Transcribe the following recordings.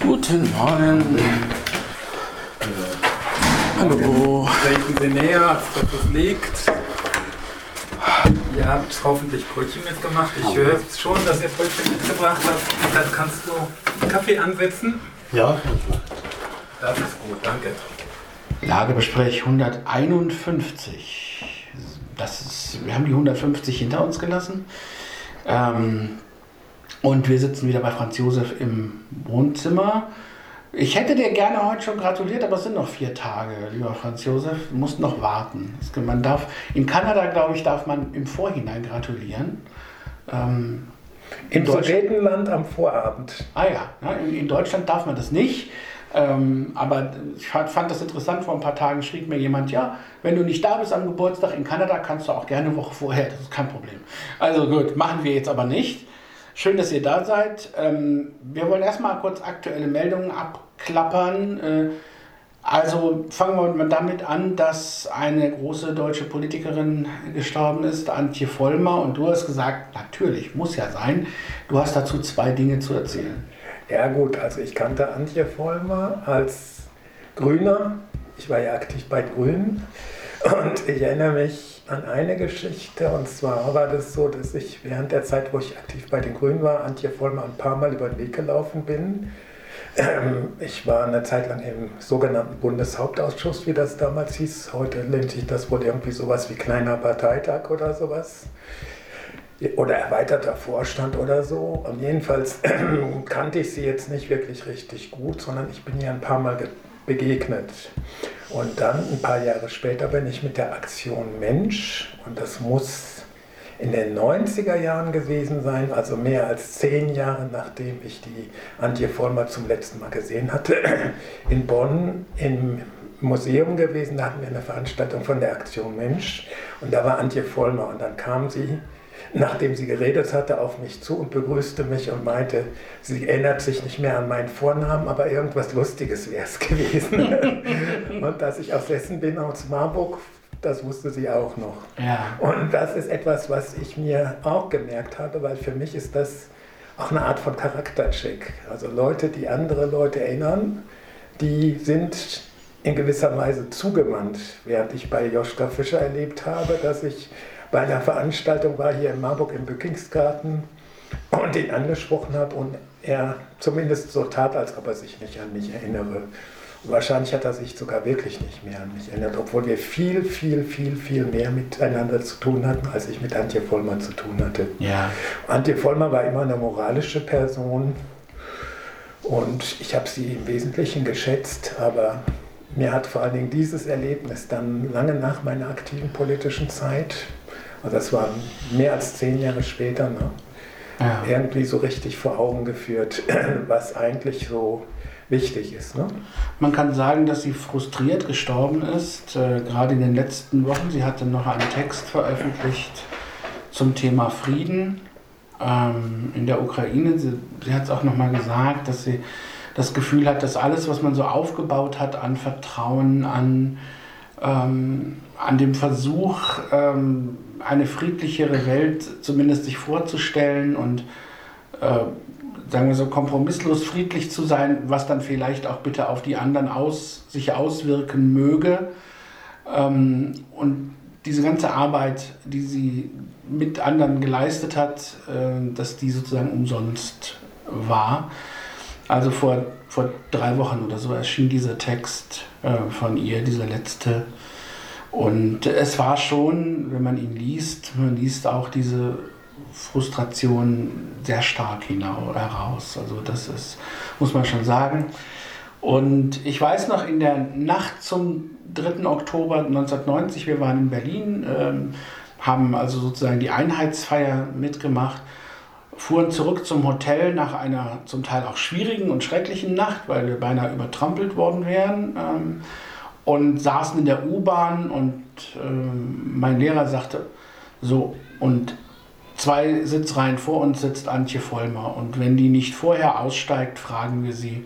Guten Morgen. Hallo. Treten Sie näher, als das liegt. Ihr habt hoffentlich Brötchen mitgemacht. Ich höre schon, dass ihr Brötchen mitgebracht habt. Dann kannst du Kaffee ansetzen. Ja. Das ist gut, danke. Lagebesprech 151. Das ist, wir haben die 150 hinter uns gelassen. Ähm, und wir sitzen wieder bei Franz Josef im Wohnzimmer. Ich hätte dir gerne heute schon gratuliert, aber es sind noch vier Tage, lieber Franz Josef. Du musst noch warten. Man darf, in Kanada, glaube ich, darf man im Vorhinein gratulieren. Ähm, Im Sudetenland am Vorabend. Ah ja, ja in, in, Deutschland darf man das nicht. Ähm, aber ich fand das interessant, vor ein paar Tagen schrieb mir jemand, ja, wenn du nicht da bist am Geburtstag in Kanada, kannst du auch gerne eine Woche vorher, das ist kein Problem. Also gut, machen wir jetzt aber nicht. Schön, dass ihr da seid. Ähm, wir wollen erstmal kurz aktuelle Meldungen abklappern. Äh, also fangen wir damit an, dass eine große deutsche Politikerin gestorben ist, Antje Vollmer. Und du hast gesagt, natürlich, muss ja sein. Du hast dazu zwei Dinge zu erzählen. Ja gut, also ich kannte Antje Vollmer als Grüner. Ich war ja aktiv bei Grünen. Und ich erinnere mich an eine Geschichte. Und zwar war das so, dass ich während der Zeit, wo ich aktiv bei den Grünen war, Antje Vollmer ein paar Mal über den Weg gelaufen bin. Ähm, ich war eine Zeit lang im sogenannten Bundeshauptausschuss, wie das damals hieß. Heute nennt sich das wohl irgendwie sowas wie kleiner Parteitag oder sowas. Oder erweiterter Vorstand oder so. Und jedenfalls kannte ich sie jetzt nicht wirklich richtig gut, sondern ich bin ihr ein paar Mal begegnet. Und dann ein paar Jahre später bin ich mit der Aktion Mensch, und das muss in den 90er Jahren gewesen sein, also mehr als zehn Jahre nachdem ich die Antje Vollmer zum letzten Mal gesehen hatte, in Bonn im Museum gewesen. Da hatten wir eine Veranstaltung von der Aktion Mensch. Und da war Antje Vollmer und dann kam sie nachdem sie geredet hatte, auf mich zu und begrüßte mich und meinte, sie erinnert sich nicht mehr an meinen Vornamen, aber irgendwas Lustiges wäre es gewesen. und dass ich aus Hessen bin, aus Marburg, das wusste sie auch noch. Ja. Und das ist etwas, was ich mir auch gemerkt habe, weil für mich ist das auch eine Art von Charaktercheck. Also Leute, die andere Leute erinnern, die sind in gewisser Weise zugewandt, während ich bei Joschka Fischer erlebt habe, dass ich bei einer Veranstaltung war hier in Marburg im Bückingsgarten und ihn angesprochen habe und er zumindest so tat, als ob er sich nicht an mich erinnere. Und wahrscheinlich hat er sich sogar wirklich nicht mehr an mich erinnert, obwohl wir viel, viel, viel, viel mehr miteinander zu tun hatten, als ich mit Antje Vollmer zu tun hatte. Ja. Antje Vollmer war immer eine moralische Person und ich habe sie im Wesentlichen geschätzt, aber mir hat vor allen Dingen dieses Erlebnis dann lange nach meiner aktiven politischen Zeit also das war mehr als zehn Jahre später, ne? ja. irgendwie so richtig vor Augen geführt, was eigentlich so wichtig ist. Ne? Man kann sagen, dass sie frustriert gestorben ist, äh, gerade in den letzten Wochen. Sie hatte noch einen Text veröffentlicht zum Thema Frieden ähm, in der Ukraine. Sie, sie hat es auch nochmal gesagt, dass sie das Gefühl hat, dass alles, was man so aufgebaut hat an Vertrauen, an, ähm, an dem Versuch, ähm, eine friedlichere Welt zumindest sich vorzustellen und äh, sagen wir so kompromisslos friedlich zu sein, was dann vielleicht auch bitte auf die anderen aus, sich auswirken möge. Ähm, und diese ganze Arbeit, die sie mit anderen geleistet hat, äh, dass die sozusagen umsonst war. Also vor, vor drei Wochen oder so erschien dieser Text äh, von ihr, dieser letzte und es war schon, wenn man ihn liest, man liest auch diese Frustration sehr stark heraus. Also das ist, muss man schon sagen. Und ich weiß noch, in der Nacht zum 3. Oktober 1990, wir waren in Berlin, ähm, haben also sozusagen die Einheitsfeier mitgemacht, fuhren zurück zum Hotel nach einer zum Teil auch schwierigen und schrecklichen Nacht, weil wir beinahe übertrampelt worden wären. Ähm, und saßen in der U-Bahn und äh, mein Lehrer sagte, so, und zwei Sitzreihen vor uns sitzt Antje Vollmer und wenn die nicht vorher aussteigt, fragen wir sie,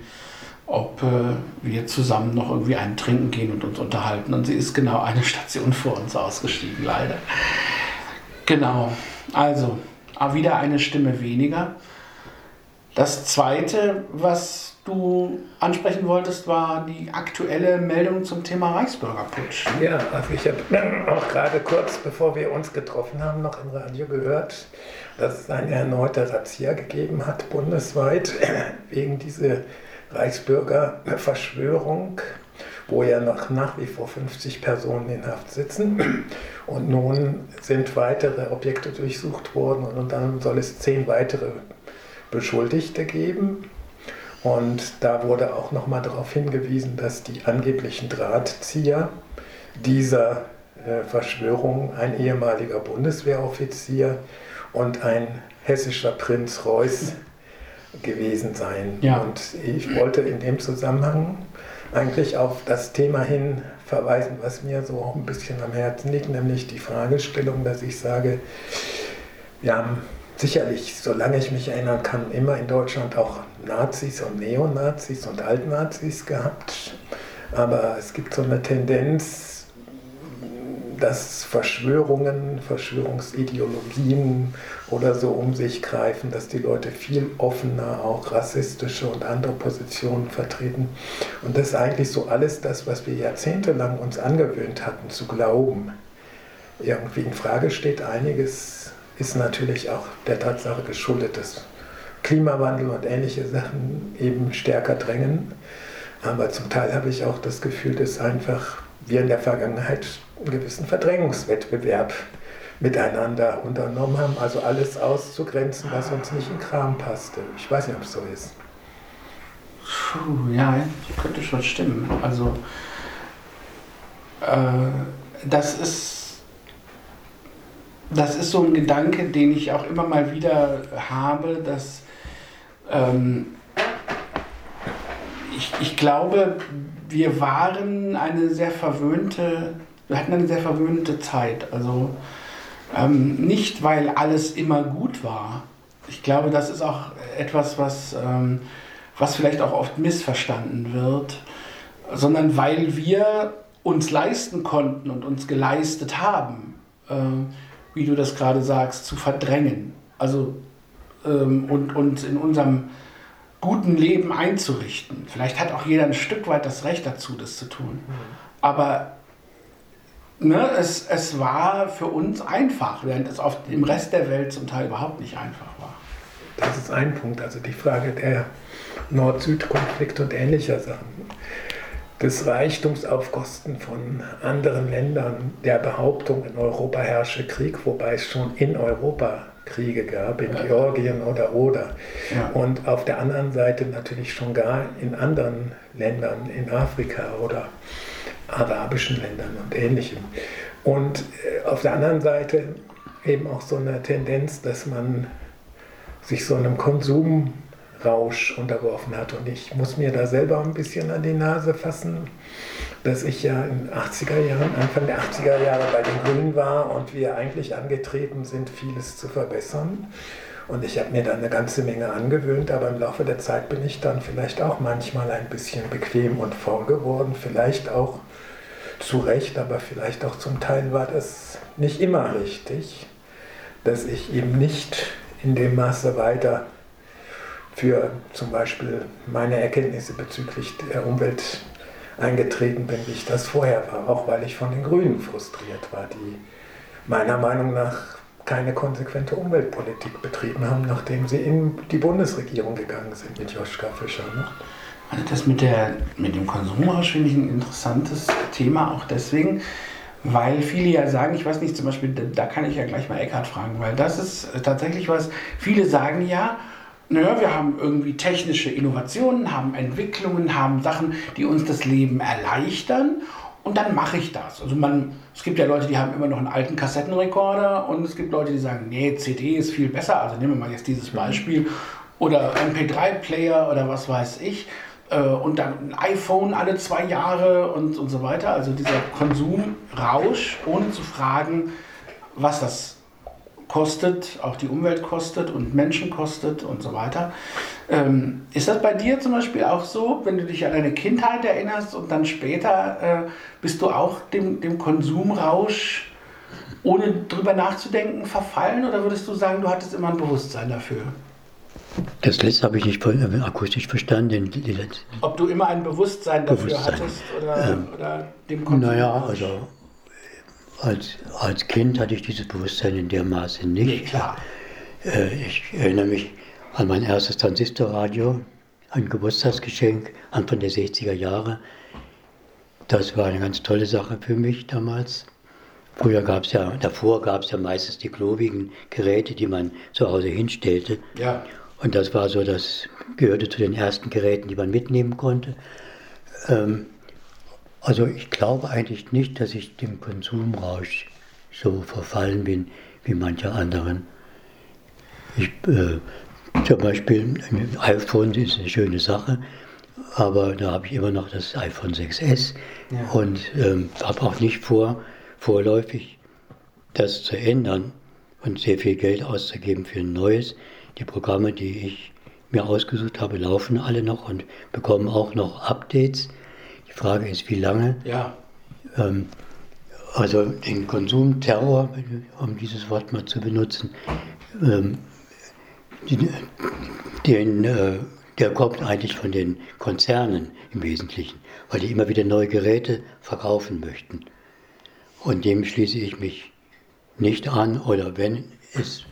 ob äh, wir zusammen noch irgendwie einen trinken gehen und uns unterhalten. Und sie ist genau eine Station vor uns ausgestiegen, leider. Genau, also wieder eine Stimme weniger. Das Zweite, was du ansprechen wolltest, war die aktuelle Meldung zum Thema Reichsbürgerputsch. Ja, also ich habe auch gerade kurz bevor wir uns getroffen haben, noch im Radio gehört, dass es eine erneute Razzia gegeben hat bundesweit wegen dieser Reichsbürgerverschwörung, wo ja noch nach wie vor 50 Personen in Haft sitzen. Und nun sind weitere Objekte durchsucht worden und dann soll es zehn weitere Beschuldigte geben. Und da wurde auch nochmal darauf hingewiesen, dass die angeblichen Drahtzieher dieser äh, Verschwörung ein ehemaliger Bundeswehroffizier und ein hessischer Prinz Reuß gewesen seien. Ja. Und ich wollte in dem Zusammenhang eigentlich auf das Thema hin verweisen, was mir so auch ein bisschen am Herzen liegt, nämlich die Fragestellung, dass ich sage, wir haben sicherlich, solange ich mich erinnern kann, immer in Deutschland auch Nazis und Neonazis und Altnazis gehabt. Aber es gibt so eine Tendenz, dass Verschwörungen, Verschwörungsideologien oder so um sich greifen, dass die Leute viel offener auch rassistische und andere Positionen vertreten. Und das ist eigentlich so alles das, was wir jahrzehntelang uns angewöhnt hatten zu glauben. Irgendwie in Frage steht einiges ist natürlich auch der Tatsache geschuldet, dass Klimawandel und ähnliche Sachen eben stärker drängen. Aber zum Teil habe ich auch das Gefühl, dass einfach wir in der Vergangenheit einen gewissen Verdrängungswettbewerb miteinander unternommen haben, also alles auszugrenzen, was uns nicht in Kram passte. Ich weiß nicht, ob es so ist. Puh, ja, könnte schon stimmen. Also, äh, das ist das ist so ein Gedanke, den ich auch immer mal wieder habe, dass ähm, ich, ich glaube, wir waren eine sehr verwöhnte, wir hatten eine sehr verwöhnte Zeit. Also ähm, nicht, weil alles immer gut war. Ich glaube, das ist auch etwas, was, ähm, was vielleicht auch oft missverstanden wird, sondern weil wir uns leisten konnten und uns geleistet haben. Äh, wie du das gerade sagst, zu verdrängen. Also ähm, und uns in unserem guten Leben einzurichten. Vielleicht hat auch jeder ein Stück weit das Recht dazu, das zu tun. Aber ne, es, es war für uns einfach, während es auf dem Rest der Welt zum Teil überhaupt nicht einfach war. Das ist ein Punkt, also die Frage der Nord-Süd-Konflikte und ähnlicher Sachen des Reichtums auf Kosten von anderen Ländern, der Behauptung, in Europa herrsche Krieg, wobei es schon in Europa Kriege gab, in ja. Georgien oder oder. Ja. Und auf der anderen Seite natürlich schon gar in anderen Ländern, in Afrika oder arabischen Ländern und ähnlichem. Und äh, auf der anderen Seite eben auch so eine Tendenz, dass man sich so einem Konsum Rausch unterworfen hat. Und ich muss mir da selber ein bisschen an die Nase fassen, dass ich ja in den 80er Jahren, Anfang der 80er Jahre bei den Grünen war und wir eigentlich angetreten sind, vieles zu verbessern. Und ich habe mir da eine ganze Menge angewöhnt, aber im Laufe der Zeit bin ich dann vielleicht auch manchmal ein bisschen bequem und faul geworden. Vielleicht auch zu Recht, aber vielleicht auch zum Teil war das nicht immer richtig, dass ich eben nicht in dem Maße weiter für zum Beispiel meine Erkenntnisse bezüglich der Umwelt eingetreten bin, wie ich das vorher war, auch weil ich von den Grünen frustriert war, die meiner Meinung nach keine konsequente Umweltpolitik betrieben haben, nachdem sie in die Bundesregierung gegangen sind mit Joschka Fischer. Ne? Also das mit, der, mit dem Konsumrausch finde ich ein interessantes Thema, auch deswegen, weil viele ja sagen, ich weiß nicht, zum Beispiel, da kann ich ja gleich mal Eckhard fragen, weil das ist tatsächlich was, viele sagen ja, naja, wir haben irgendwie technische Innovationen, haben Entwicklungen, haben Sachen, die uns das Leben erleichtern und dann mache ich das. Also man, es gibt ja Leute, die haben immer noch einen alten Kassettenrekorder und es gibt Leute, die sagen, nee, CD ist viel besser. Also nehmen wir mal jetzt dieses Beispiel oder MP3-Player oder was weiß ich äh, und dann ein iPhone alle zwei Jahre und, und so weiter. Also dieser Konsumrausch, ohne zu fragen, was das kostet, auch die Umwelt kostet und Menschen kostet und so weiter. Ähm, ist das bei dir zum Beispiel auch so, wenn du dich an deine Kindheit erinnerst und dann später äh, bist du auch dem, dem Konsumrausch ohne drüber nachzudenken verfallen oder würdest du sagen, du hattest immer ein Bewusstsein dafür? Das letzte habe ich nicht äh, akustisch verstanden. Ob du immer ein Bewusstsein dafür Bewusstsein. hattest oder, Ähm, oder dem Konsum? Naja, also als, als Kind hatte ich dieses Bewusstsein in der Maße nicht. klar. Äh, ich erinnere mich an mein erstes Transistorradio, ein Geburtstagsgeschenk Anfang der 60er Jahre. Das war eine ganz tolle Sache für mich damals. Früher gab es ja, davor gab es ja meistens die klobigen Geräte, die man zu Hause hinstellte. Ja. Und das war so, das gehörte zu den ersten Geräten, die man mitnehmen konnte. Ähm, also ich glaube eigentlich nicht, dass ich dem Konsumrausch so verfallen bin wie manche anderen. Ich, äh, zum Beispiel ein iPhone ist eine schöne Sache, aber da habe ich immer noch das iPhone 6S Ja. und ähm, habe auch nicht vor, vorläufig das zu ändern und sehr viel Geld auszugeben für ein neues. Die Programme, die ich mir ausgesucht habe, laufen alle noch und bekommen auch noch Updates. Die Frage ist, wie lange. Ja. Ähm, also den Konsumterror, um dieses Wort mal zu benutzen, ähm, den, äh, der kommt eigentlich von den Konzernen im Wesentlichen, weil die immer wieder neue Geräte verkaufen möchten. Und dem schließe ich mich nicht an oder wenn es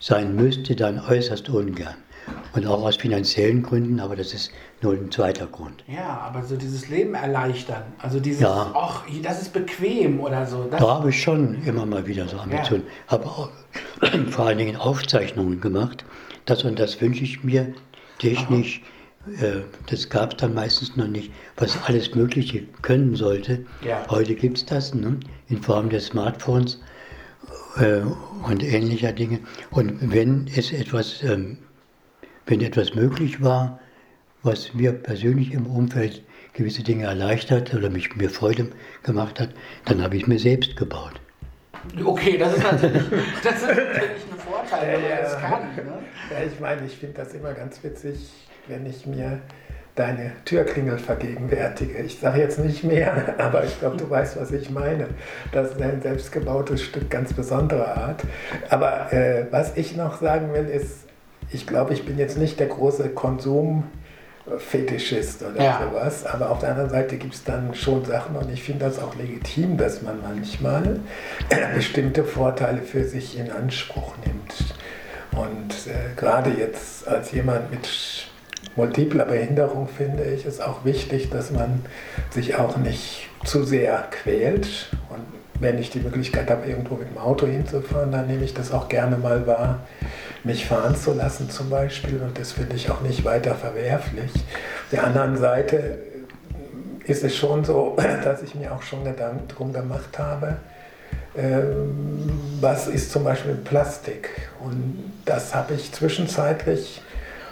sein müsste, dann äußerst ungern. Und auch aus finanziellen Gründen, aber das ist nur ein zweiter Grund. Ja, aber so dieses Leben erleichtern. Also dieses, Ja. ach, das ist bequem oder so. Da habe ich schon immer mal wieder so Ambitionen. Habe auch vor allen Dingen Aufzeichnungen gemacht. Das und das wünsche ich mir technisch. Äh, das gab es dann meistens noch nicht, was alles Mögliche können sollte. Ja. Heute gibt es das ne? in Form des Smartphones äh, und ähnlicher Dinge. Und wenn es etwas, ähm, wenn etwas möglich war, was mir persönlich im Umfeld gewisse Dinge erleichtert oder mich mir Freude gemacht hat, dann habe ich es mir selbst gebaut. Okay, das ist natürlich, das ist natürlich ein Vorteil, wenn man das kann. Ne? Ja, ich meine, ich finde das immer ganz witzig, wenn ich mir deine Türklingel vergegenwärtige. Ich sage jetzt nicht mehr, aber ich glaube, du weißt, was ich meine. Das ist ein selbstgebautes Stück ganz besonderer Art. Aber äh, was ich noch sagen will, ist, ich glaube, ich bin jetzt nicht der große Konsumfetischist oder Ja. sowas, aber auf der anderen Seite gibt es dann schon Sachen und ich finde das auch legitim, dass man manchmal bestimmte Vorteile für sich in Anspruch nimmt. Und äh, gerade jetzt als jemand mit multipler Behinderung finde ich es auch wichtig, dass man sich auch nicht zu sehr quält. Und wenn ich die Möglichkeit habe, irgendwo mit dem Auto hinzufahren, dann nehme ich das auch gerne mal wahr, mich fahren zu lassen zum Beispiel. Und das finde ich auch nicht weiter verwerflich. Auf der anderen Seite ist es schon so, dass ich mir auch schon Gedanken drum gemacht habe, ähm, was ist zum Beispiel Plastik? Und das habe ich zwischenzeitlich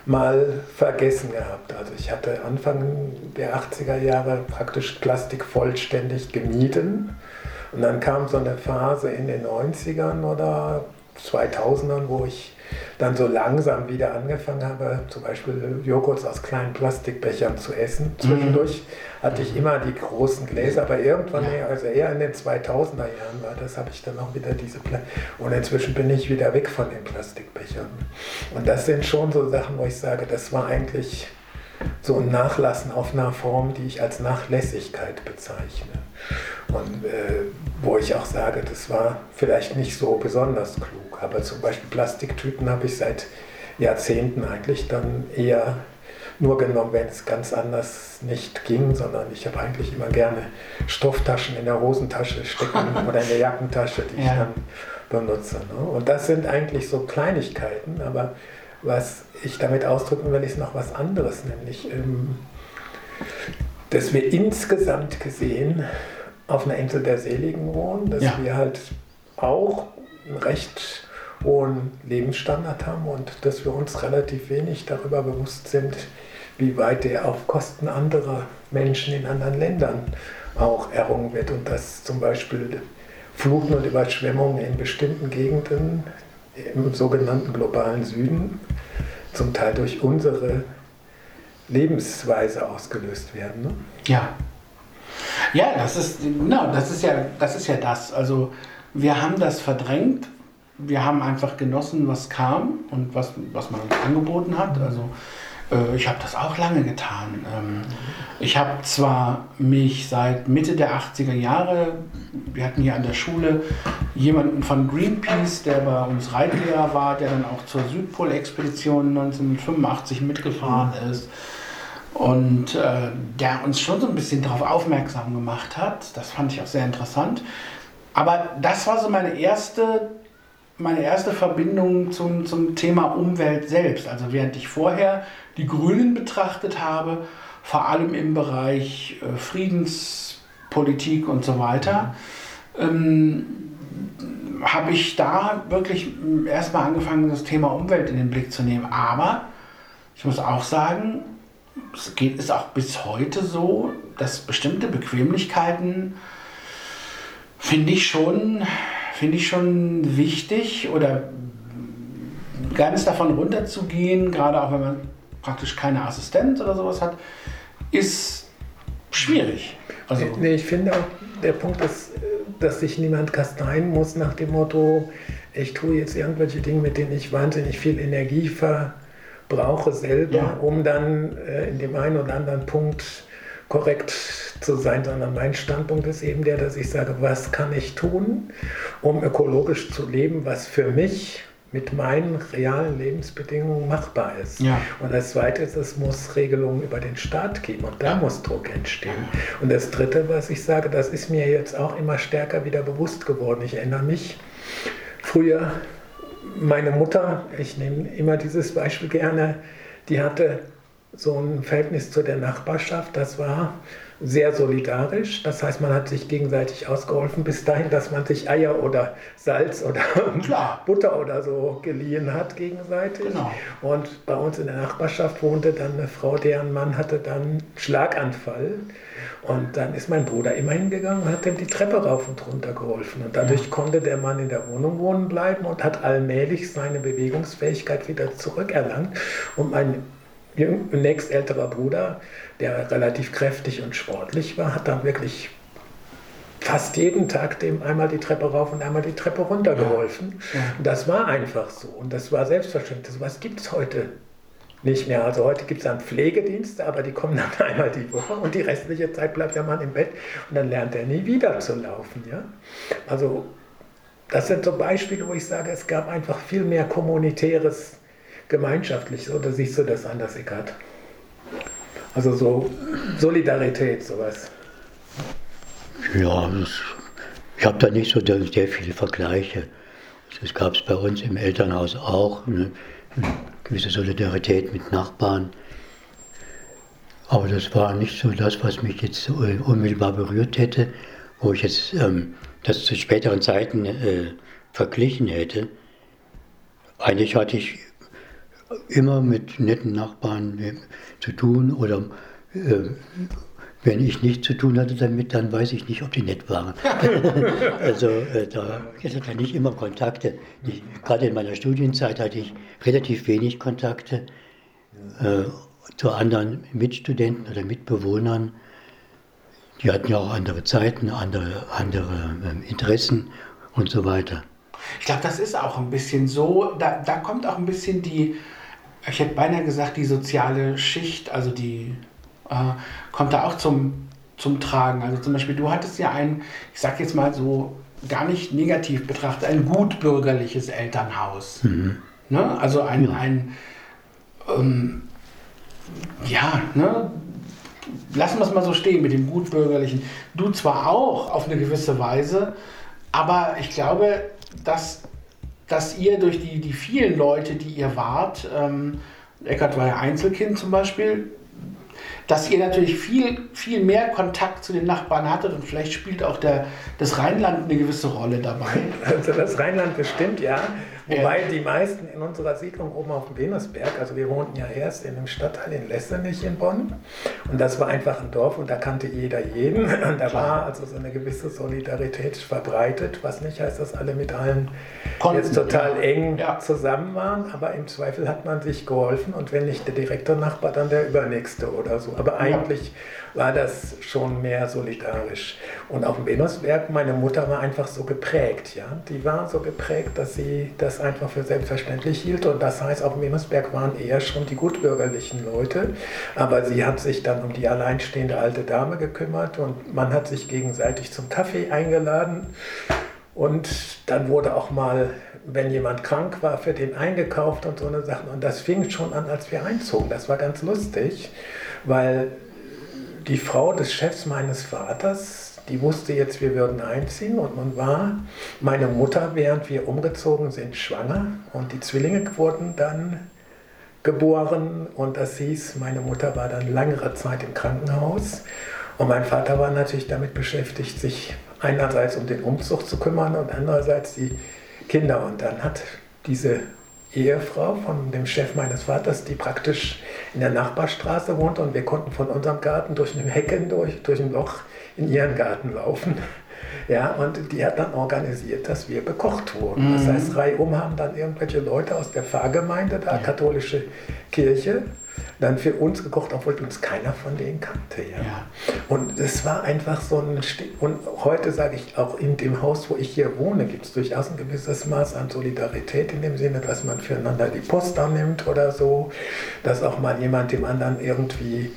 mal vergessen gehabt. Also ich hatte Anfang der 80er Jahre praktisch Plastik vollständig gemieden. Und dann kam so eine Phase in den 90ern oder 2000ern, wo ich dann so langsam wieder angefangen habe, zum Beispiel Joghurt aus kleinen Plastikbechern zu essen. Zwischendurch hatte ich immer die großen Gläser, aber irgendwann, also eher in den 2000er Jahren war das, habe ich dann auch wieder diese Pla und inzwischen bin ich wieder weg von den Plastikbechern. Und das sind schon so Sachen, wo ich sage, das war eigentlich so ein Nachlassen auf einer Form, die ich als Nachlässigkeit bezeichne. Und äh, wo ich auch sage, das war vielleicht nicht so besonders klug. Aber zum Beispiel Plastiktüten habe ich seit Jahrzehnten eigentlich dann eher nur genommen, wenn es ganz anders nicht ging, sondern ich habe eigentlich immer gerne Stofftaschen in der Hosentasche stecken oder in der Jackentasche, die ich Ja. dann benutze. Ne? Und das sind eigentlich so Kleinigkeiten, aber was ich damit ausdrücken will, ist noch was anderes, nämlich, ähm, dass wir insgesamt gesehen auf einer Insel der Seligen wohnen, dass Ja. wir halt auch einen recht hohen Lebensstandard haben und dass wir uns relativ wenig darüber bewusst sind, wie weit der auf Kosten anderer Menschen in anderen Ländern auch errungen wird und dass zum Beispiel Fluten und Überschwemmungen in bestimmten Gegenden im sogenannten globalen Süden zum Teil durch unsere Lebensweise ausgelöst werden. Ne? Ja. Ja, das ist, genau, das ist ja, das ist ja das. Also Wir haben das verdrängt. Wir haben einfach genossen, was kam und was, was man uns angeboten hat. Also äh, ich habe das auch lange getan. Ähm, ich habe zwar mich seit Mitte der 80er Jahre, wir hatten hier an der Schule jemanden von Greenpeace, der bei uns Reitlehrer war, der dann auch zur Südpol-Expedition 1985 mitgefahren ist und äh, der uns schon so ein bisschen darauf aufmerksam gemacht hat. Das fand ich auch sehr interessant. Aber das war so meine erste, meine erste Verbindung zum, zum Thema Umwelt selbst. Also während ich vorher die Grünen betrachtet habe, vor allem im Bereich äh, Friedenspolitik und so weiter, ähm, habe ich da wirklich erstmal angefangen, das Thema Umwelt in den Blick zu nehmen. Aber ich muss auch sagen, es geht, ist auch bis heute so, dass bestimmte Bequemlichkeiten finde ich schon, finde ich schon wichtig oder ganz davon runterzugehen, gerade auch wenn man praktisch keine Assistenz oder sowas hat, ist schwierig. Also nee, ich finde auch, der Punkt ist, dass sich niemand kasteien muss nach dem Motto, ich tue jetzt irgendwelche Dinge, mit denen ich wahnsinnig viel Energie ver brauche selber, ja. um dann äh, in dem einen oder anderen Punkt korrekt zu sein, sondern mein Standpunkt ist eben der, dass ich sage, was kann ich tun, um ökologisch zu leben, was für mich mit meinen realen Lebensbedingungen machbar ist. Ja. Und das Zweite ist, es muss Regelungen über den Staat geben und da muss Druck entstehen. Und das Dritte, was ich sage, das ist mir jetzt auch immer stärker wieder bewusst geworden. Ich erinnere mich, früher meine Mutter, ich nehme immer dieses Beispiel gerne, die hatte so ein Verhältnis zu der Nachbarschaft, das war sehr solidarisch. Das heißt, man hat sich gegenseitig ausgeholfen bis dahin, dass man sich Eier oder Salz oder Klar. Butter oder so geliehen hat gegenseitig. Genau. Und bei uns in der Nachbarschaft wohnte dann eine Frau, deren Mann hatte dann Schlaganfall. Und dann ist mein Bruder immer hingegangen und hat ihm die Treppe rauf und runter geholfen. Und dadurch ja. konnte der Mann in der Wohnung wohnen bleiben und hat allmählich seine Bewegungsfähigkeit wieder zurückerlangt. Und mein nächstälterer Bruder, der relativ kräftig und sportlich war, hat dann wirklich fast jeden Tag dem einmal die Treppe rauf und einmal die Treppe runter geholfen. Ja. Ja. Und das war einfach so. Und das war selbstverständlich. Was gibt es heute nicht mehr. Also heute gibt es dann Pflegedienste, aber die kommen dann einmal die Woche und die restliche Zeit bleibt der Mann im Bett und dann lernt er nie wieder zu laufen. Ja? Also das sind so Beispiele, wo ich sage, es gab einfach viel mehr kommunitäres, gemeinschaftliches. Oder siehst du das anders, Eckart? Also so Solidarität, sowas. Ja, ich habe da nicht so sehr viele Vergleiche. Das gab es bei uns im Elternhaus auch. Ne? gewisse Solidarität mit Nachbarn. Aber das war nicht so das, was mich jetzt unmittelbar berührt hätte, wo ich jetzt ähm, das zu späteren Zeiten äh, verglichen hätte. Eigentlich hatte ich immer mit netten Nachbarn zu tun oder äh, wenn ich nichts zu tun hatte damit, dann weiß ich nicht, ob die nett waren. also äh, da ich hatte nicht immer Kontakte. Ich, gerade in meiner Studienzeit hatte ich relativ wenig Kontakte äh, zu anderen Mitstudenten oder Mitbewohnern. Die hatten ja auch andere Zeiten, andere, andere äh, Interessen und so weiter. Ich glaube, das ist auch ein bisschen so, da, da kommt auch ein bisschen die, ich hätte beinahe gesagt, die soziale Schicht, also die äh, kommt da auch zum, zum Tragen. Also zum Beispiel, du hattest ja ein, ich sag jetzt mal so, gar nicht negativ betrachtet, ein gutbürgerliches Elternhaus. Mhm. Ne? Also ein, ja. ein ähm, ja, ne? lassen wir es mal so stehen mit dem gutbürgerlichen. Du zwar auch auf eine gewisse Weise, aber ich glaube, dass, dass ihr durch die, die vielen Leute, die ihr wart, ähm, Eckart war ja Einzelkind zum Beispiel, dass ihr natürlich viel, viel mehr Kontakt zu den Nachbarn hattet und vielleicht spielt auch der, das Rheinland eine gewisse Rolle dabei. Also das Rheinland bestimmt, ja. Wobei ja. die meisten in unserer Siedlung oben auf dem Venusberg, also wir wohnten ja erst in einem Stadtteil in Lessenich in Bonn und das war einfach ein Dorf und da kannte jeder jeden und da war also so eine gewisse Solidarität verbreitet, was nicht heißt, dass alle mit allen Konnten, jetzt total ja. eng ja. zusammen waren, aber im Zweifel hat man sich geholfen und wenn nicht der direkte Nachbar, dann der übernächste oder so. Aber eigentlich war das schon mehr solidarisch. Und auf dem Venusberg, meine Mutter war einfach so geprägt. Ja? Die war so geprägt, dass sie das einfach für selbstverständlich hielt. Und das heißt, auf dem Venusberg waren eher schon die gutbürgerlichen Leute. Aber sie hat sich dann um die alleinstehende alte Dame gekümmert und man hat sich gegenseitig zum Kaffee eingeladen. Und dann wurde auch mal, wenn jemand krank war, für den eingekauft und so eine Sachen. Und das fing schon an, als wir einzogen. Das war ganz lustig, weil die Frau des Chefs meines Vaters, die wusste jetzt, wir würden einziehen und nun war meine Mutter, während wir umgezogen sind, schwanger und die Zwillinge wurden dann geboren und das hieß, meine Mutter war dann langere Zeit im Krankenhaus und mein Vater war natürlich damit beschäftigt, sich einerseits um den Umzug zu kümmern und andererseits die Kinder. Und dann hat diese Ehefrau von dem Chef meines Vaters, die praktisch in der Nachbarstraße wohnt und wir konnten von unserem Garten durch eine Hecken, durch, durch ein Loch in ihren Garten laufen. Ja, und die hat dann organisiert, dass wir bekocht wurden. Mhm. Das heißt, reihum haben dann irgendwelche Leute aus der Pfarrgemeinde, der ja. katholische Kirche, dann für uns gekocht, obwohl uns keiner von denen kannte. Ja. ja. Und es war einfach so ein. St und heute sage ich auch, in dem Haus, wo ich hier wohne, gibt es durchaus ein gewisses Maß an Solidarität in dem Sinne, dass man füreinander die Post annimmt oder so, dass auch mal jemand dem anderen irgendwie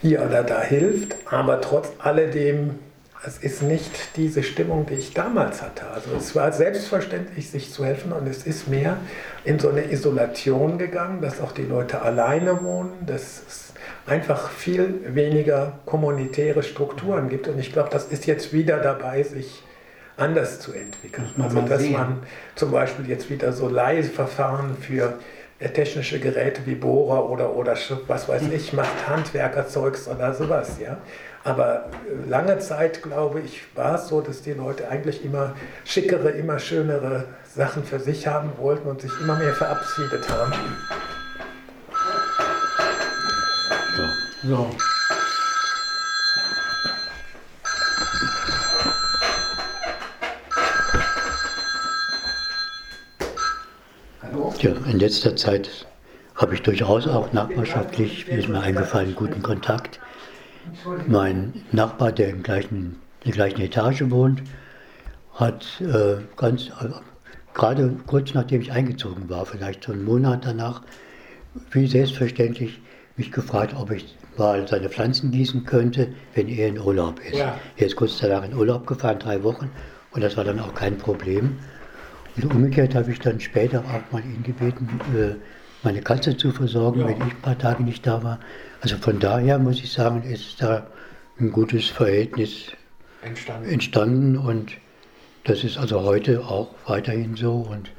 hier oder da hilft. Aber trotz alledem es ist nicht diese Stimmung, die ich damals hatte. Also es war selbstverständlich, sich zu helfen und es ist mehr in so eine Isolation gegangen, dass auch die Leute alleine wohnen, dass es einfach viel weniger kommunitäre Strukturen gibt. Und ich glaube, das ist jetzt wieder dabei, sich anders zu entwickeln. Also dass sehen. man zum Beispiel jetzt wieder so Leihverfahren für technische Geräte wie Bohrer oder, oder was weiß ich macht, Handwerkerzeugs oder sowas. Ja? Aber lange Zeit, glaube ich, war es so, dass die Leute eigentlich immer schickere, immer schönere Sachen für sich haben wollten und sich immer mehr verabschiedet haben. So. so. Ja, in letzter Zeit habe ich durchaus auch nachbarschaftlich, wie ist mir eingefallen, guten Kontakt mein Nachbar, der im gleichen, in der gleichen Etage wohnt, hat äh, ganz, äh, gerade kurz nachdem ich eingezogen war, vielleicht so einen Monat danach, wie selbstverständlich mich gefragt, ob ich mal seine Pflanzen gießen könnte, wenn er in Urlaub ist. Ja. Er ist kurz danach in Urlaub gefahren, drei Wochen, und das war dann auch kein Problem. Und umgekehrt habe ich dann später auch mal ihn gebeten, äh, meine Katze zu versorgen, ja. wenn ich ein paar Tage nicht da war. Also von daher muss ich sagen, ist da ein gutes Verhältnis entstanden. entstanden und das ist also heute auch weiterhin so und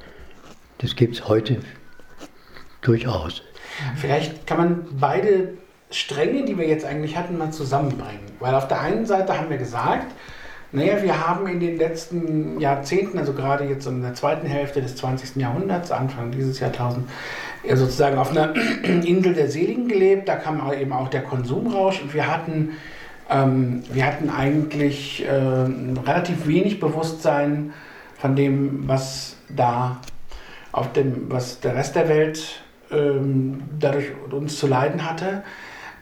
das gibt es heute durchaus. Vielleicht kann man beide Stränge, die wir jetzt eigentlich hatten, mal zusammenbringen. Weil auf der einen Seite haben wir gesagt, naja, wir haben in den letzten Jahrzehnten, also gerade jetzt in der zweiten Hälfte des 20. Jahrhunderts, Anfang dieses Jahrtausends, sozusagen auf einer Insel der Seligen gelebt. Da kam eben auch der Konsumrausch und wir hatten, ähm, wir hatten eigentlich äh, relativ wenig Bewusstsein von dem, was da auf dem, was der Rest der Welt ähm, dadurch uns zu leiden hatte.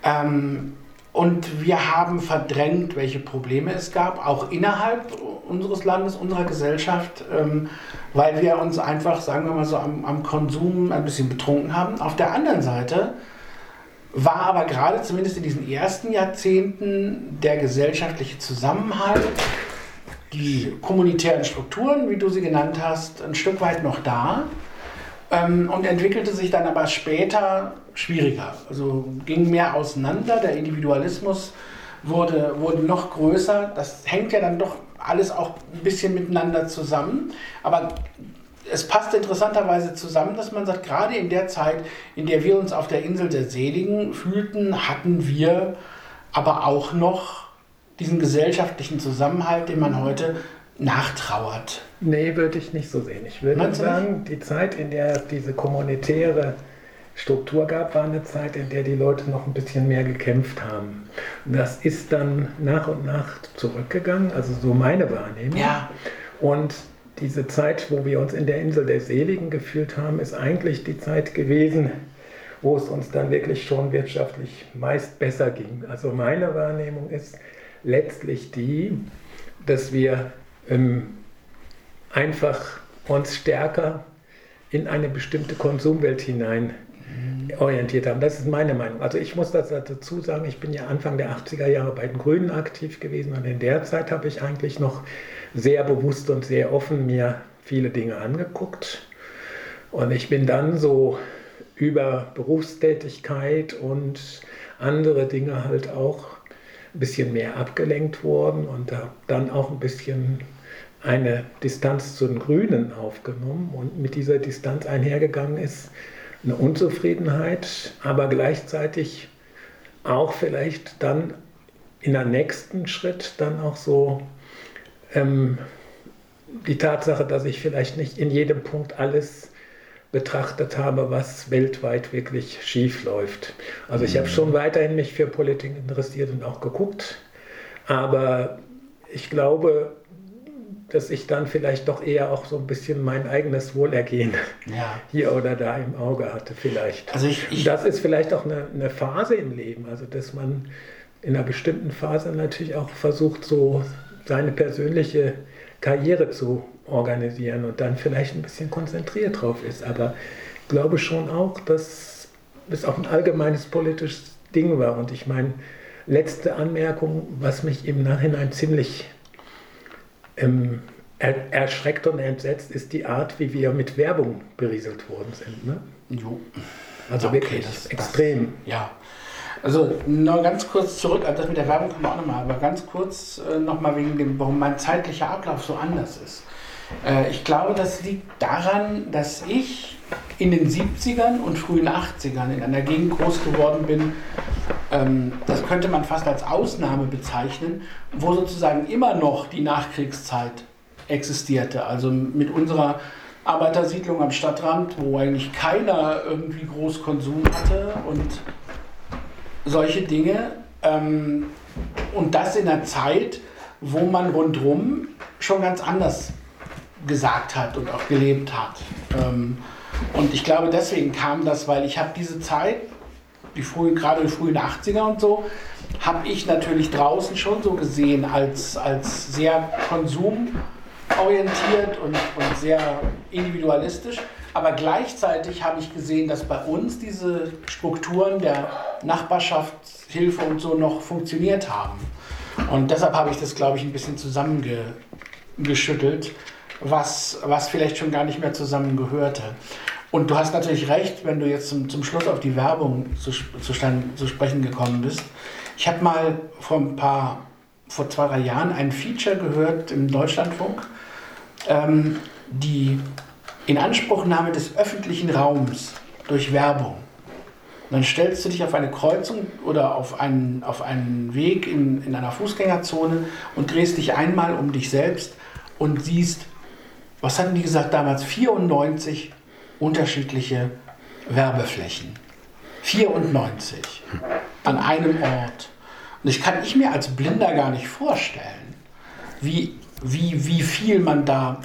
Ähm, und wir haben verdrängt, welche Probleme es gab, auch innerhalb unseres Landes, unserer Gesellschaft, ähm, weil wir uns einfach, sagen wir mal so, am, am, Konsum ein bisschen betrunken haben. Auf der anderen Seite war aber gerade zumindest in diesen ersten Jahrzehnten der gesellschaftliche Zusammenhalt, die kommunitären Strukturen, wie du sie genannt hast, ein Stück weit noch da ähm, und entwickelte sich dann aber später schwieriger. Also ging mehr auseinander, der Individualismus wurde, wurde noch größer. Das hängt ja dann doch alles auch ein bisschen miteinander zusammen. Aber es passt interessanterweise zusammen, dass man sagt, gerade in der Zeit, in der wir uns auf der Insel der Seligen fühlten, hatten wir aber auch noch diesen gesellschaftlichen Zusammenhalt, den man heute nachtrauert. Nee, würde ich nicht so sehen. Ich würde sagen, die Zeit, in der es diese kommunitäre Struktur gab, war eine Zeit, in der die Leute noch ein bisschen mehr gekämpft haben. Das ist dann nach und nach zurückgegangen, also so meine Wahrnehmung. Ja. Und diese Zeit, wo wir uns in der Insel der Seligen gefühlt haben, ist eigentlich die Zeit gewesen, wo es uns dann wirklich schon wirtschaftlich meist besser ging. Also meine Wahrnehmung ist letztlich die, dass wir einfach uns stärker in eine bestimmte Konsumwelt hinein orientiert haben. Das ist meine Meinung. Also ich muss dazu sagen, ich bin ja Anfang der 80er Jahre bei den Grünen aktiv gewesen und in der Zeit habe ich eigentlich noch sehr bewusst und sehr offen mir viele Dinge angeguckt. Und ich bin dann so über Berufstätigkeit und andere Dinge halt auch ein bisschen mehr abgelenkt worden und habe dann auch ein bisschen eine Distanz zu den Grünen aufgenommen und mit dieser Distanz einhergegangen ist eine Unzufriedenheit, aber gleichzeitig auch vielleicht dann in der nächsten Schritt dann auch so ähm, die Tatsache, dass ich vielleicht nicht in jedem Punkt alles betrachtet habe, was weltweit wirklich schief läuft. Also ich habe mhm. schon weiterhin mich für Politik interessiert und auch geguckt, aber ich glaube, dass ich dann vielleicht doch eher auch so ein bisschen mein eigenes Wohlergehen ja. hier oder da im Auge hatte vielleicht. Also ich, ich das ist vielleicht auch eine, eine, Phase im Leben, also dass man in einer bestimmten Phase natürlich auch versucht, so seine persönliche Karriere zu organisieren und dann vielleicht ein bisschen konzentriert drauf ist. Aber ich glaube schon auch, dass es auch ein allgemeines politisches Ding war. Und ich meine, letzte Anmerkung, was mich im Nachhinein ziemlich ähm, er, erschreckt und entsetzt ist die Art, wie wir mit Werbung berieselt worden sind. Ne? Jo. Also okay, wirklich das, extrem. Das, ja. Also noch ganz kurz zurück, also das mit der Werbung kommen wir auch nochmal, aber ganz kurz äh, nochmal wegen dem, warum mein zeitlicher Ablauf so anders ist. Äh, ich glaube, das liegt daran, dass ich in den 70ern und frühen 80ern in einer Gegend groß geworden bin, das könnte man fast als Ausnahme bezeichnen, wo sozusagen immer noch die Nachkriegszeit existierte. Also mit unserer Arbeitersiedlung am Stadtrand, wo eigentlich keiner irgendwie groß Konsum hatte und solche Dinge. Ähm, und das in einer Zeit, wo man rundherum schon ganz anders gesagt hat und auch gelebt hat. Ähm, und ich glaube, deswegen kam das, weil ich habe diese Zeit, die frühen, gerade die frühen 80er und so, habe ich natürlich draußen schon so gesehen als, als sehr konsumorientiert und, und sehr individualistisch. Aber gleichzeitig habe ich gesehen, dass bei uns diese Strukturen der Nachbarschaftshilfe und so noch funktioniert haben. Und deshalb habe ich das, glaube ich, ein bisschen zusammengeschüttelt, was, was vielleicht schon gar nicht mehr zusammengehörte. Und du hast natürlich recht, wenn du jetzt zum, zum Schluss auf die Werbung zu, zu, zu sprechen gekommen bist. Ich habe mal vor ein paar, vor zwei, drei Jahren ein Feature gehört im Deutschlandfunk, ähm, die Inanspruchnahme des öffentlichen Raums durch Werbung. Und dann stellst du dich auf eine Kreuzung oder auf einen, auf einen Weg in, in einer Fußgängerzone und drehst dich einmal um dich selbst und siehst, was hatten die gesagt damals, 94 unterschiedliche Werbeflächen. 94 an einem Ort. Und ich kann ich mir als Blinder gar nicht vorstellen, wie, wie, wie viel man da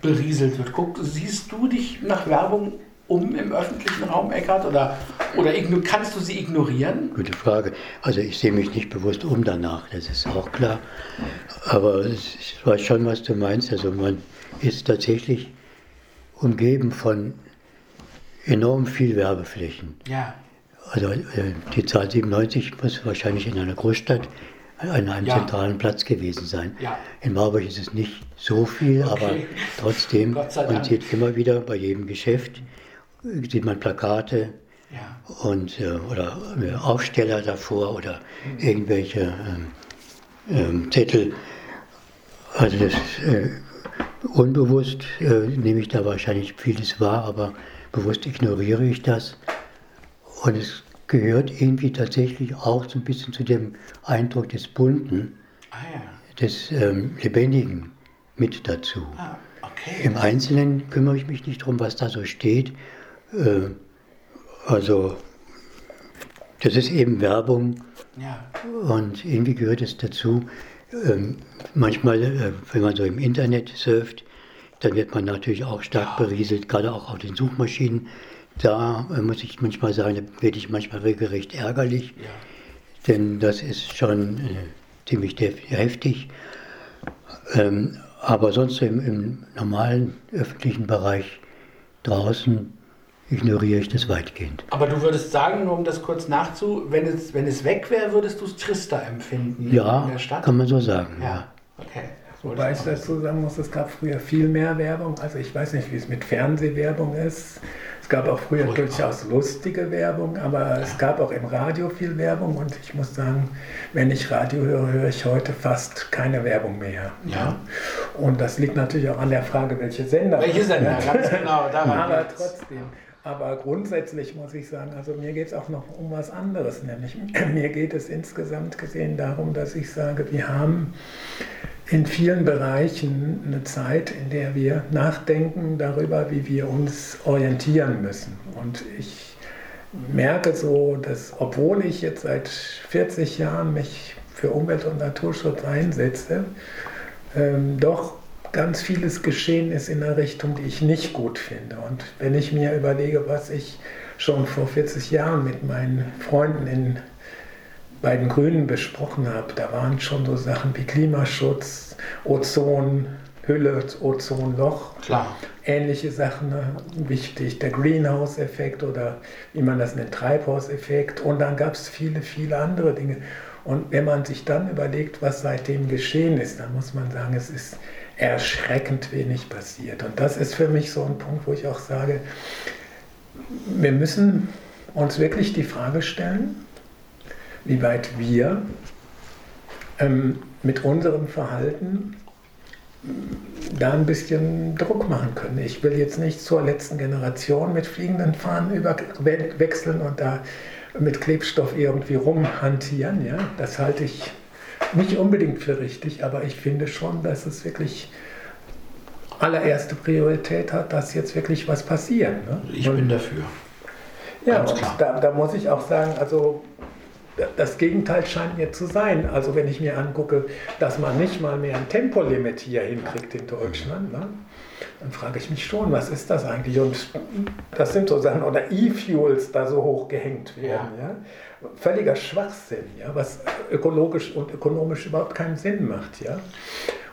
berieselt wird. Guck, siehst du dich nach Werbung um im öffentlichen Raum, Eckart? Oder, oder kannst du sie ignorieren? Gute Frage. Also ich sehe mich nicht bewusst um danach, das ist auch klar. Aber ich weiß schon, was du meinst. Also man ist tatsächlich umgeben von enorm viel Werbeflächen. Ja. Also äh, die Zahl 97 muss wahrscheinlich in einer Großstadt an einem ja. zentralen Platz gewesen sein. Ja. In Marburg ist es nicht so viel, okay. aber trotzdem, man sieht immer wieder bei jedem Geschäft, sieht man Plakate ja. und, äh, oder äh, Aufsteller davor oder irgendwelche ähm, ähm, Zettel. Also das äh, unbewusst äh, nehme ich da wahrscheinlich vieles wahr, aber bewusst ignoriere ich das. Und es gehört irgendwie tatsächlich auch so ein bisschen zu dem Eindruck des Bunten, ah, ja. des ähm, Lebendigen mit dazu. Ah, okay. Im Einzelnen kümmere ich mich nicht darum, was da so steht. Äh, also, das ist eben Werbung. Ja. Und irgendwie gehört es dazu. Ähm, manchmal, äh, wenn man so im Internet surft, dann wird man natürlich auch stark ja. berieselt, gerade auch auf den Suchmaschinen. da äh, muss ich manchmal sagen, da werde ich manchmal regelrecht ärgerlich, Ja. denn das ist schon äh, ziemlich heftig. Ähm, aber sonst im, im normalen öffentlichen Bereich draußen ignoriere ich das weitgehend. Aber du würdest sagen, nur um das kurz nachzu, wenn es, wenn es weg wäre, würdest du es trister empfinden Ja, in der Stadt? kann man so sagen. Ja, Ja. okay. Wobei ich dazu sagen muss, es gab früher viel mehr Werbung. Also ich weiß nicht, wie es mit Fernsehwerbung ist. Es gab auch früher Furchtbar. durchaus lustige Werbung, aber es gab auch im Radio viel Werbung und ich muss sagen, wenn ich Radio höre, höre ich heute fast keine Werbung mehr. Ja. Und das liegt natürlich auch an der Frage, welche Sender. Welche Sender? Ganz genau, daran Aber liegt's. trotzdem. Aber grundsätzlich muss ich sagen, also mir geht es auch noch um was anderes, nämlich mir geht es insgesamt gesehen darum, dass ich sage, wir haben in vielen Bereichen eine Zeit, in der wir nachdenken darüber, wie wir uns orientieren müssen. Und ich merke so, dass obwohl ich jetzt seit 40 Jahren mich für Umwelt- und Naturschutz einsetze, ähm, doch ganz vieles geschehen ist in einer Richtung, die ich nicht gut finde. Und wenn ich mir überlege, was ich schon vor 40 Jahren mit meinen Freunden in, bei den Grünen besprochen habe, da waren schon so Sachen wie Klimaschutz, Ozon, Hülle, Ozonloch, Klar. ähnliche Sachen ne, wichtig, der Greenhouse-Effekt oder wie man das nennt, Treibhauseffekt. Und dann gab es viele, viele andere Dinge. Und wenn man sich dann überlegt, was seitdem geschehen ist, dann muss man sagen, es ist erschreckend wenig passiert. Und das ist für mich so ein Punkt, wo ich auch sage, wir müssen uns wirklich die Frage stellen, wie weit wir ähm, mit unserem Verhalten da ein bisschen Druck machen können. Ich will jetzt nicht zur letzten Generation mit fliegenden Fahnen überwechseln und da mit Klebstoff irgendwie rumhantieren. Ja? Das halte ich nicht unbedingt für richtig, aber ich finde schon, dass es wirklich allererste Priorität hat, dass jetzt wirklich was passiert. Ne? Ich bin dafür. Ja, und da, da muss ich auch sagen, also das Gegenteil scheint mir zu sein. Also wenn ich mir angucke, dass man nicht mal mehr ein Tempolimit hier hinkriegt in Deutschland, ne? dann frage ich mich schon, was ist das eigentlich? Und das sind so Sachen, oder E-Fuels da so hoch gehängt werden. Ja. Völliger Schwachsinn, ja, was ökologisch und ökonomisch überhaupt keinen Sinn macht. Ja.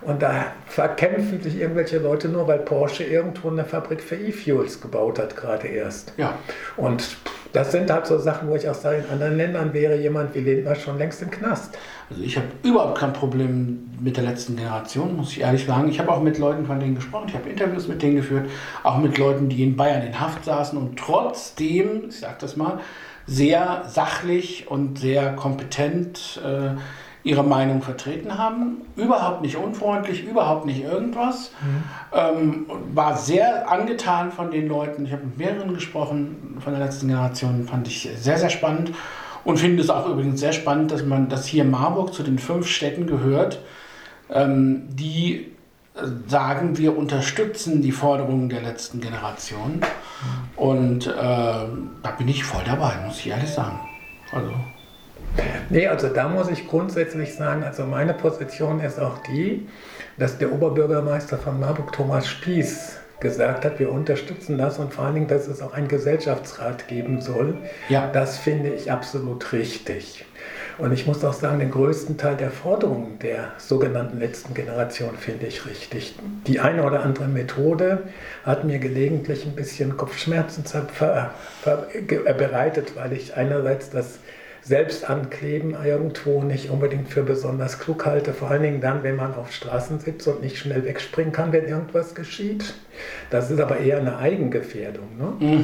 Und da verkämpfen sich irgendwelche Leute nur, weil Porsche irgendwo eine Fabrik für E-Fuels gebaut hat, gerade erst. Ja. Und das sind halt so Sachen, wo ich auch sage, in anderen Ländern wäre jemand wie Lindner schon längst im Knast. Also ich habe überhaupt kein Problem mit der letzten Generation, muss ich ehrlich sagen. Ich habe auch mit Leuten von denen gesprochen, ich habe Interviews mit denen geführt, auch mit Leuten, die in Bayern in Haft saßen und trotzdem, ich sage das mal, sehr sachlich und sehr kompetent äh, ihre Meinung vertreten haben. Überhaupt nicht unfreundlich, überhaupt nicht irgendwas. Ähm, und war sehr angetan von den Leuten. Ich habe mit mehreren gesprochen von der letzten Generation, fand ich sehr, sehr spannend. Und finde es auch übrigens sehr spannend, dass man, dass hier Marburg zu den fünf Städten gehört, ähm, die äh, sagen, wir unterstützen die Forderungen der letzten Generation. Und äh, da bin ich voll dabei, muss ich ehrlich sagen. Also, Nee, also da muss ich grundsätzlich sagen, also meine Position ist auch die, dass der Oberbürgermeister von Marburg, Thomas Spieß, gesagt hat, wir unterstützen das und vor allen Dingen, dass es auch einen Gesellschaftsrat geben soll. Ja. Das finde ich absolut richtig. Und ich muss auch sagen, den größten Teil der Forderungen der sogenannten letzten Generation finde ich richtig. Die eine oder andere Methode hat mir gelegentlich ein bisschen Kopfschmerzen bereitet, weil ich einerseits das Selbstankleben irgendwo nicht unbedingt für besonders klug halte, vor allen Dingen dann, wenn man auf Straßen sitzt und nicht schnell wegspringen kann, wenn irgendwas geschieht. Das ist aber eher eine Eigengefährdung. Ne?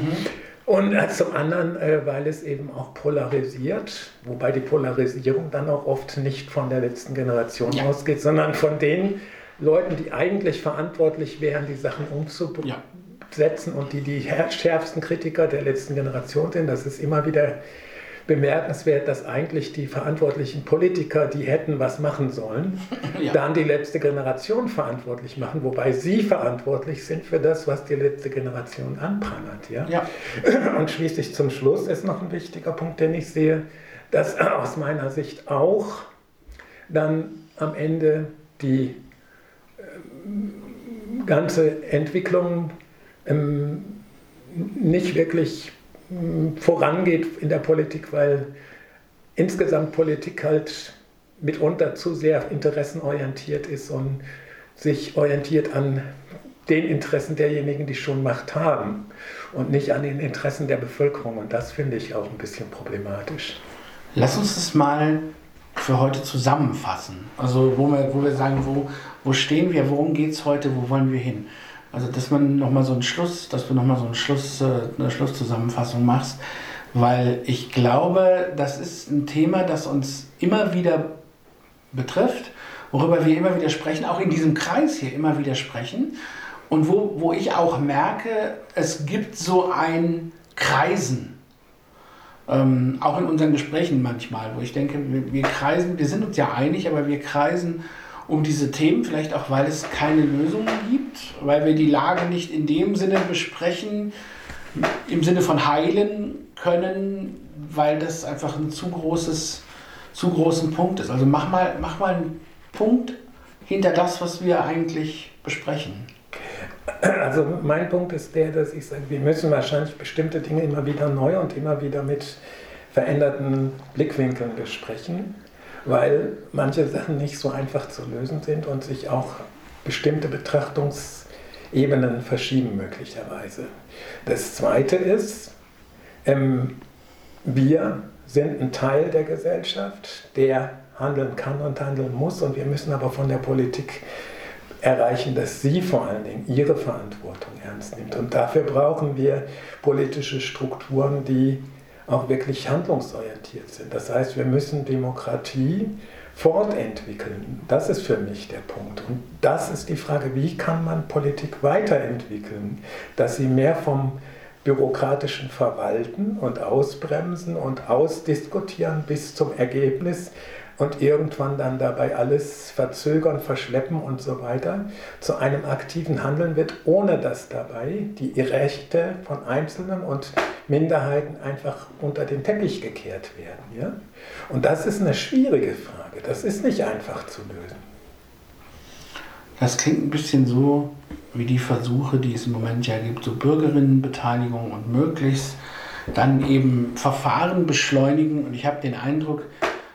Und äh, zum anderen, äh, weil es eben auch polarisiert, wobei die Polarisierung dann auch oft nicht von der letzten Generation Ja. ausgeht, sondern von den Leuten, die eigentlich verantwortlich wären, die Sachen umzusetzen Ja. und die die schärfsten Kritiker der letzten Generation sind. Das ist immer wieder bemerkenswert, dass eigentlich die verantwortlichen Politiker, die hätten was machen sollen, Ja. dann die letzte Generation verantwortlich machen, wobei sie verantwortlich sind für das, was die letzte Generation anprangert. Ja? ja. Und schließlich zum Schluss ist noch ein wichtiger Punkt, den ich sehe, dass aus meiner Sicht auch dann am Ende die ähm, ganze Entwicklung ähm, nicht wirklich vorangeht in der Politik, weil insgesamt Politik halt mitunter zu sehr interessenorientiert ist und sich orientiert an den Interessen derjenigen, die schon Macht haben und nicht an den Interessen der Bevölkerung. Und das finde ich auch ein bisschen problematisch. Lass uns das mal für heute zusammenfassen. Also wo wir, wo wir sagen, wo, wo stehen wir, worum geht es heute, wo wollen wir hin? Also dass man nochmal so einen Schluss, dass du nochmal so einen Schluss, äh, eine Schlusszusammenfassung machst, weil ich glaube, das ist ein Thema, das uns immer wieder betrifft, worüber wir immer wieder sprechen, auch in diesem Kreis hier immer wieder sprechen und wo, wo ich auch merke, es gibt so ein Kreisen, ähm, auch in unseren Gesprächen manchmal, wo ich denke, wir, wir kreisen, wir sind uns ja einig, aber wir kreisen um diese Themen, vielleicht auch, weil es keine Lösungen gibt, weil wir die Lage nicht in dem Sinne besprechen, im Sinne von heilen können, weil das einfach ein zu großes, zu großen Punkt ist. Also mach mal, mach mal einen Punkt hinter das, was wir eigentlich besprechen. Also mein Punkt ist der, dass ich sage, wir müssen wahrscheinlich bestimmte Dinge immer wieder neu und immer wieder mit veränderten Blickwinkeln besprechen, weil manche Sachen nicht so einfach zu lösen sind und sich auch bestimmte Betrachtungsebenen verschieben möglicherweise. Das Zweite ist, ähm, wir sind ein Teil der Gesellschaft, der handeln kann und handeln muss und wir müssen aber von der Politik erreichen, dass sie vor allen Dingen ihre Verantwortung ernst nimmt. Und dafür brauchen wir politische Strukturen, die auch wirklich handlungsorientiert sind. Das heißt, wir müssen Demokratie fortentwickeln. Das ist für mich der Punkt. Und das ist die Frage, wie kann man Politik weiterentwickeln, dass sie mehr vom bürokratischen Verwalten und Ausbremsen und Ausdiskutieren bis zum Ergebnis und irgendwann dann dabei alles verzögern, verschleppen und so weiter zu einem aktiven Handeln wird, ohne dass dabei die Rechte von Einzelnen und Minderheiten einfach unter den Teppich gekehrt werden. Ja? Und das ist eine schwierige Frage. Das ist nicht einfach zu lösen. Das klingt ein bisschen so wie die Versuche, die es im Moment ja gibt, so Bürgerinnenbeteiligung und möglichst dann eben Verfahren beschleunigen. Und ich habe den Eindruck,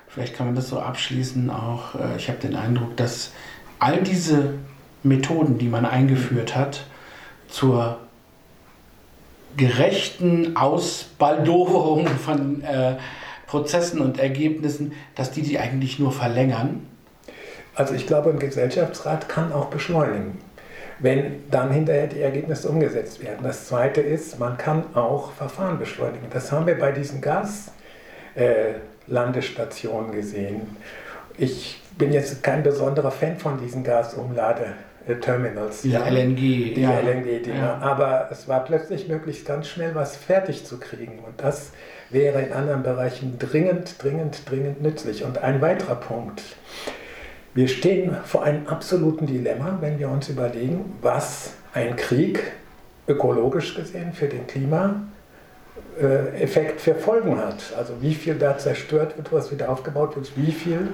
vielleicht kann man das so abschließen auch, äh, ich habe den Eindruck, dass all diese Methoden, die man eingeführt hat, zur gerechten Ausbaldoverung von äh, Prozessen und Ergebnissen, dass die die eigentlich nur verlängern. Also ich glaube, ein Gesellschaftsrat kann auch beschleunigen, wenn dann hinterher die Ergebnisse umgesetzt werden. Das Zweite ist, man kann auch Verfahren beschleunigen. Das haben wir bei diesen Gas. Äh, Landestationen gesehen. Ich bin jetzt kein besonderer Fan von diesen Gasumladeterminals. Diese ja. LNG. Diese ja. LNG-Dinger. Ja. Aber es war plötzlich möglich, ganz schnell was fertig zu kriegen. Und das wäre in anderen Bereichen dringend, dringend, dringend nützlich. Und ein weiterer Punkt. Wir stehen vor einem absoluten Dilemma, wenn wir uns überlegen, was ein Krieg ökologisch gesehen für den Klima Effekt für Folgen hat. Also wie viel da zerstört wird, was wieder aufgebaut wird, wie viel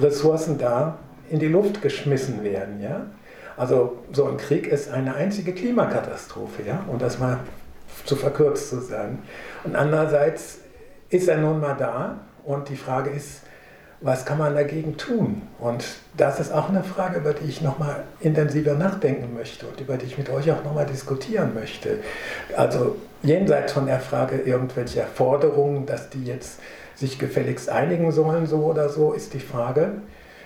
Ressourcen da in die Luft geschmissen werden. Ja? Also so ein Krieg ist eine einzige Klimakatastrophe, ja? um das mal zu verkürzt zu sagen. Und andererseits ist er nun mal da und die Frage ist, was kann man dagegen tun? Und das ist auch eine Frage, über die ich nochmal intensiver nachdenken möchte und über die ich mit euch auch nochmal diskutieren möchte. Also jenseits von der Frage irgendwelcher Forderungen, dass die jetzt sich gefälligst einigen sollen, so oder so, ist die Frage,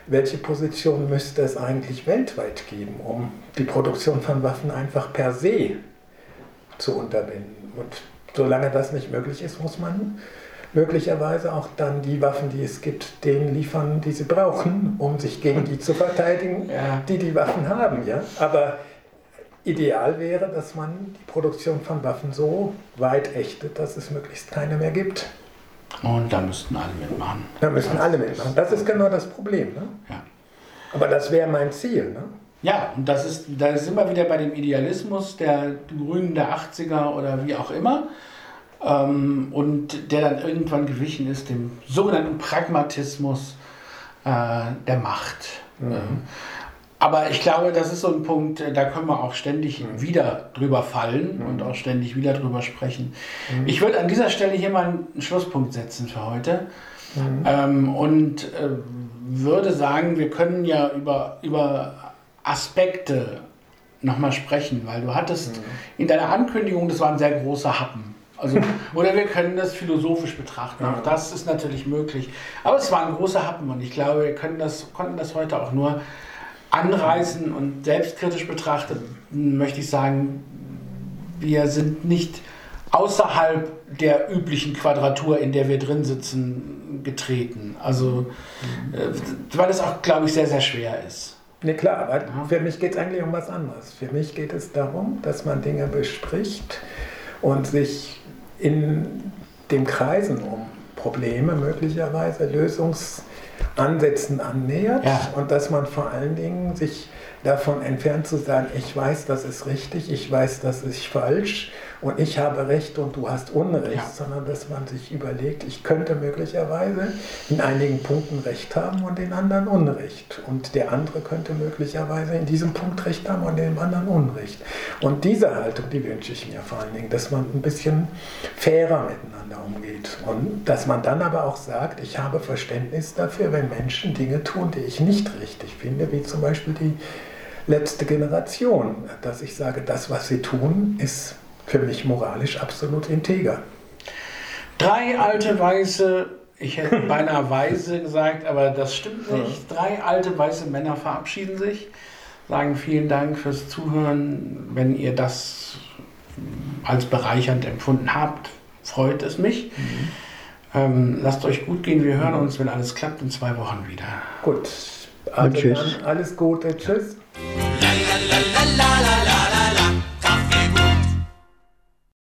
welche Position müsste es eigentlich weltweit geben, um die Produktion von Waffen einfach per se zu unterbinden. Und solange das nicht möglich ist, muss man möglicherweise auch dann die Waffen, die es gibt, denen liefern, die sie brauchen, um sich gegen die zu verteidigen, ja. die die Waffen haben. Ja? Aber ideal wäre, dass man die Produktion von Waffen so weit ächtet, dass es möglichst keine mehr gibt. Und da müssten alle mitmachen. Da müssten alle mitmachen. Das ist genau das Problem. Ne? Ja. Aber das wäre mein Ziel. Ne? Ja, und das ist, da sind wir wieder bei dem Idealismus der Grünen der 80er oder wie auch immer ähm, und der dann irgendwann gewichen ist dem sogenannten Pragmatismus äh, der Macht. Mhm. aber ich glaube, das ist so ein Punkt, äh, da können wir auch ständig wieder drüber fallen und auch ständig wieder drüber sprechen. Ich würde an dieser Stelle hier mal einen Schlusspunkt setzen für heute ähm, und äh, würde sagen, wir können ja über, über Aspekte nochmal sprechen, weil du hattest in deiner Ankündigung, das war ein sehr großer Happen. Also, oder wir können das philosophisch betrachten. Auch das ist natürlich möglich. Aber es war ein großer Happen und ich glaube, wir können das, konnten das heute auch nur anreißen und selbstkritisch betrachtet, möchte ich sagen, wir sind nicht außerhalb der üblichen Quadratur, in der wir drin sitzen, getreten. Also, äh, weil es auch, glaube ich, sehr, sehr schwer ist. Ne, klar, aber für mich geht es eigentlich um was anderes. Für mich geht es darum, dass man Dinge bespricht und sich in dem Kreisen um Probleme möglicherweise Lösungsansätzen annähert Ja. und dass man vor allen Dingen sich davon entfernt zu sagen, ich weiß, das ist richtig, ich weiß, das ist falsch und ich habe Recht und du hast Unrecht, Ja. sondern dass man sich überlegt, ich könnte möglicherweise in einigen Punkten Recht haben und in anderen Unrecht und der andere könnte möglicherweise in diesem Punkt Recht haben und in dem anderen Unrecht. Und diese Haltung, die wünsche ich mir vor allen Dingen, dass man ein bisschen fairer miteinander umgeht und dass man dann aber auch sagt, ich habe Verständnis dafür, wenn Menschen Dinge tun, die ich nicht richtig finde, wie zum Beispiel die letzte Generation, dass ich sage, das, was sie tun, ist für mich moralisch absolut integer. Drei alte weiße, ich hätte beinahe weise gesagt, aber das stimmt nicht. Drei alte weiße Männer verabschieden sich, sagen vielen Dank fürs Zuhören. Wenn ihr das als bereichernd empfunden habt, freut es mich. Ähm, lasst euch gut gehen. Wir hören uns, wenn alles klappt, in zwei Wochen wieder. Gut, also tschüss. dann alles Gute, tschüss. la la la la